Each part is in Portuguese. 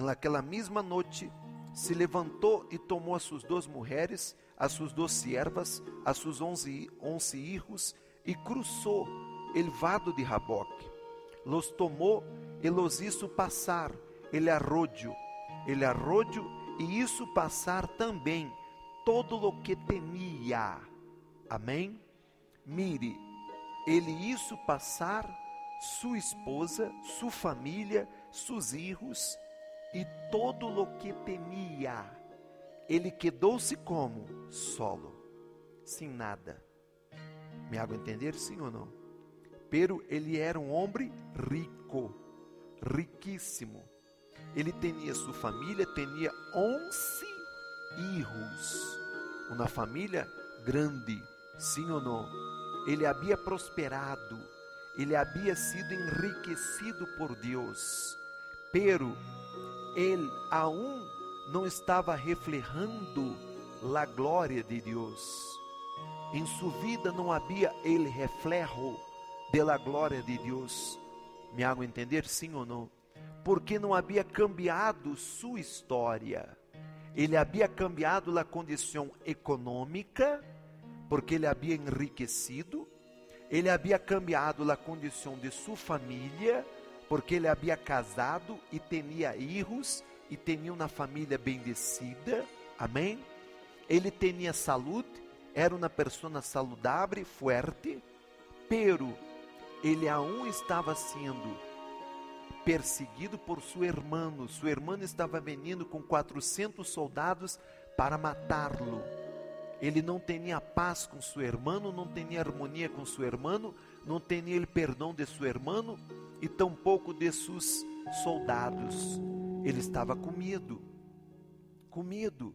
em aquela mesma noite, se levantou e tomou as suas duas mulheres, as suas duas siervas, as suas onze, onze hijos, e cruzou el vado de Raboque. Los tomou e los hizo passar, ele arrodio, ele arrodio, e isso passar também todo o que temia. Amém? Mire, ele isso passar sua esposa, sua família, seus filhos e todo o que temia. Ele quedou-se como solo, sem nada. Me hago entender, sim ou não? Pero ele era um homem rico, riquíssimo. Ele tinha sua família, tinha onze filhos. Uma família grande, sim ou não? Ele havia prosperado, ele havia sido enriquecido por Deus. Pero ele aún não estava reflejando a glória de Deus. Em sua vida não havia ele reflejo de la glória de Deus. Me hago entender sim ou não? Porque não havia cambiado sua história. Ele havia cambiado a condição econômica, porque ele havia enriquecido. Ele havia cambiado a condição de sua família, porque ele havia casado e tinha filhos e tinha uma família bendecida. Amém? Ele tinha saúde, era uma pessoa saudável, forte, pero ele aún estava sendo perseguido por seu irmão. Seu irmão estava vindo com 400 soldados para matá-lo. Ele não tinha paz com seu irmão, não tinha harmonia com seu irmão, não tinha ele perdão de seu irmão e tampouco de seus soldados. Ele estava com medo. Com medo.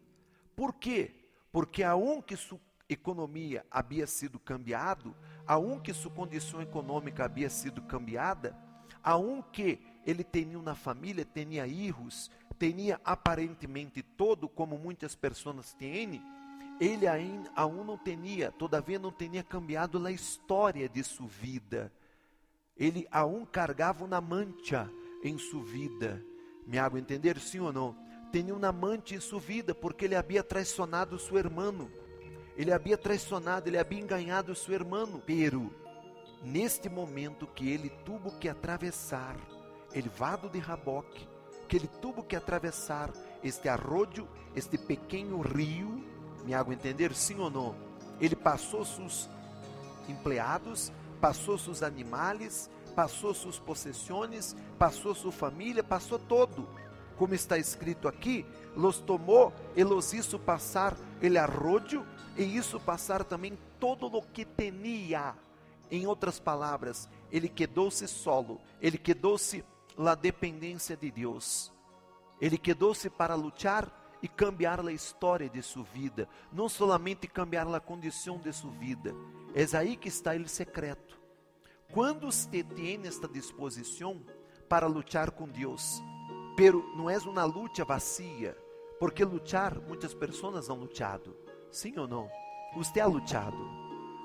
Por quê? Porque a um que sua economia havia sido cambiado, a um que sua condição econômica havia sido cambiada, a um que ele tinha uma família, tinha filhos, tinha aparentemente todo, como muitas pessoas têm, ele ainda aún não tinha, todavia não tinha cambiado a história de sua vida. Ele aún cargava uma mancha em sua vida. Me hago entender, sim ou não? Tinha uma mancha em sua vida, porque ele havia traicionado seu irmão. Ele havia traicionado, ele havia enganado seu irmão. Pero, neste momento que ele tuvo que atravessar el vado de Raboque, que ele tuvo que atravessar este arroio, este pequeno rio, me hago entender, sim ou não? Ele passou seus empregados, passou seus animais, passou suas possessões, passou sua família, passou todo. Como está escrito aqui, los tomou e los hizo passar el arroio e isso passar também todo o que tinha. Em outras palavras, ele quedou-se solo, ele quedou-se la dependência de Deus. Ele quedou-se para lutar e cambiar a história de sua vida, não somente cambiar a condição de sua vida. É aí que está o secreto. Quando você tem esta disposição para lutar com Deus, pero não é uma luta vazia, porque lutar, muitas pessoas han lutado. Sim ou não? Você ha lutado.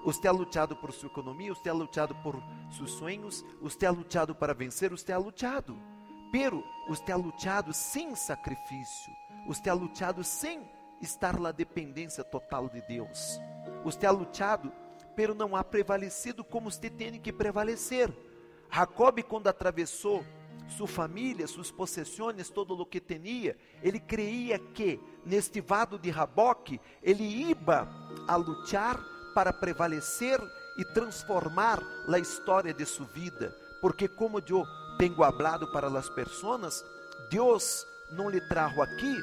Você ha lutado por sua economia, você ha lutado por seus sonhos, você ha lutado para vencer, você ha lutado. Pero você ha lutado sem sacrifício, você ha lutado sem estar na dependência total de Deus. Você ha lutado, pero não ha prevalecido como você tem que prevalecer. Jacob, quando atravessou sua família, suas possessões, todo o que tinha, ele creia que neste vado de Raboque ele iba a lutar para prevalecer e transformar a história de sua vida, porque como eu tenho hablado para as pessoas, Deus não lhe trajo aqui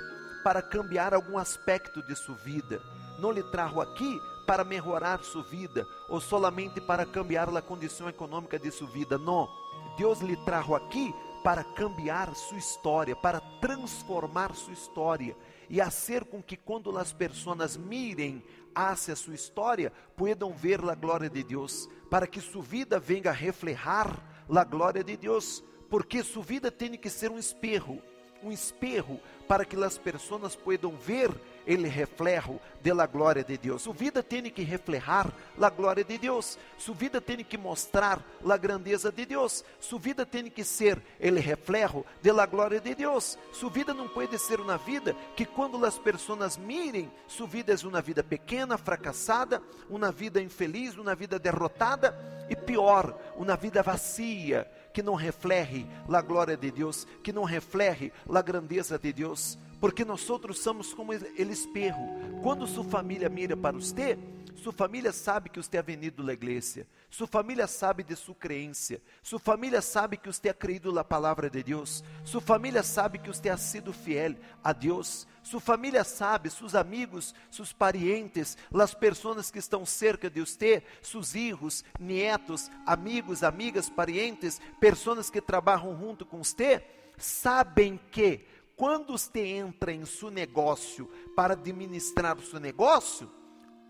para cambiar algum aspecto de sua vida, não lhe trajo aqui para melhorar sua vida ou solamente para cambiar a condição econômica de sua vida. Não, Deus lhe trajo aqui para cambiar sua história, para transformar sua história e fazer com que quando as pessoas mirem hacia sua história, puedan ver a glória de Deus, para que sua vida venga a reflejar a glória de Deus, porque sua vida tem que ser um espelho. Um espejo para que as pessoas possam ver ele reflejo de la glória de Deus. Sua vida tem que reflejar la glória de Deus. Sua vida tem que mostrar la grandeza de Deus. Sua vida tem que ser ele reflejo de la glória de Deus. Sua vida não pode ser uma vida que quando as pessoas mirem, sua vida é uma vida pequena, fracassada, uma vida infeliz, uma vida derrotada e pior, uma vida vazia que não reflete a glória de Deus, que não reflete a grandeza de Deus, porque nós outros somos como ele espelho. Quando sua família mira para você, sua família sabe que você é venido da igreja. Sua família sabe de sua crença. Sua família sabe que você ha creído na palavra de Deus. Sua família sabe que você ha sido fiel a Deus. Sua família sabe, seus amigos, seus parientes, as pessoas que estão cerca de você, seus filhos, netos, amigos, amigas, parientes, pessoas que trabalham junto com você, sabem que quando você entra em seu negócio para administrar o seu negócio,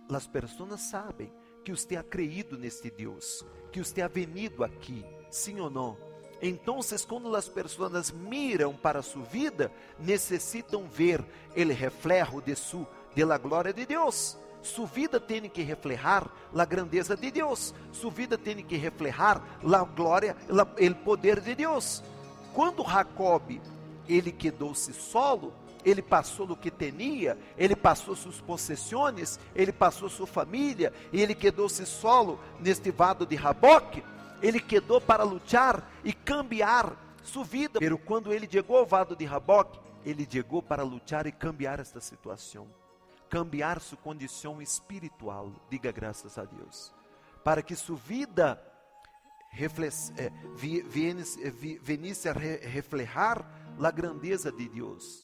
as pessoas sabem que você ha creído neste Deus, que você ha venido aqui, sim ou não? Então, quando as pessoas miram para sua vida, necessitam ver o reflejo de sua de la glória de Deus. Sua vida tem que reflejar a grandeza de Deus. Sua vida tem que reflejar a glória, o poder de Deus. Quando Jacob ele quedou-se solo, ele passou do que tinha, ele passou suas possessões, ele passou sua família, e ele quedou-se solo neste vado de Raboque ele quedou para lutar e cambiar sua vida. Pero quando ele chegou ao vado de Raboque, ele chegou para lutar e cambiar esta situação, cambiar sua condição espiritual. Diga graças a Deus, para que sua vida eh, venisse a reflejar a grandeza de Deus.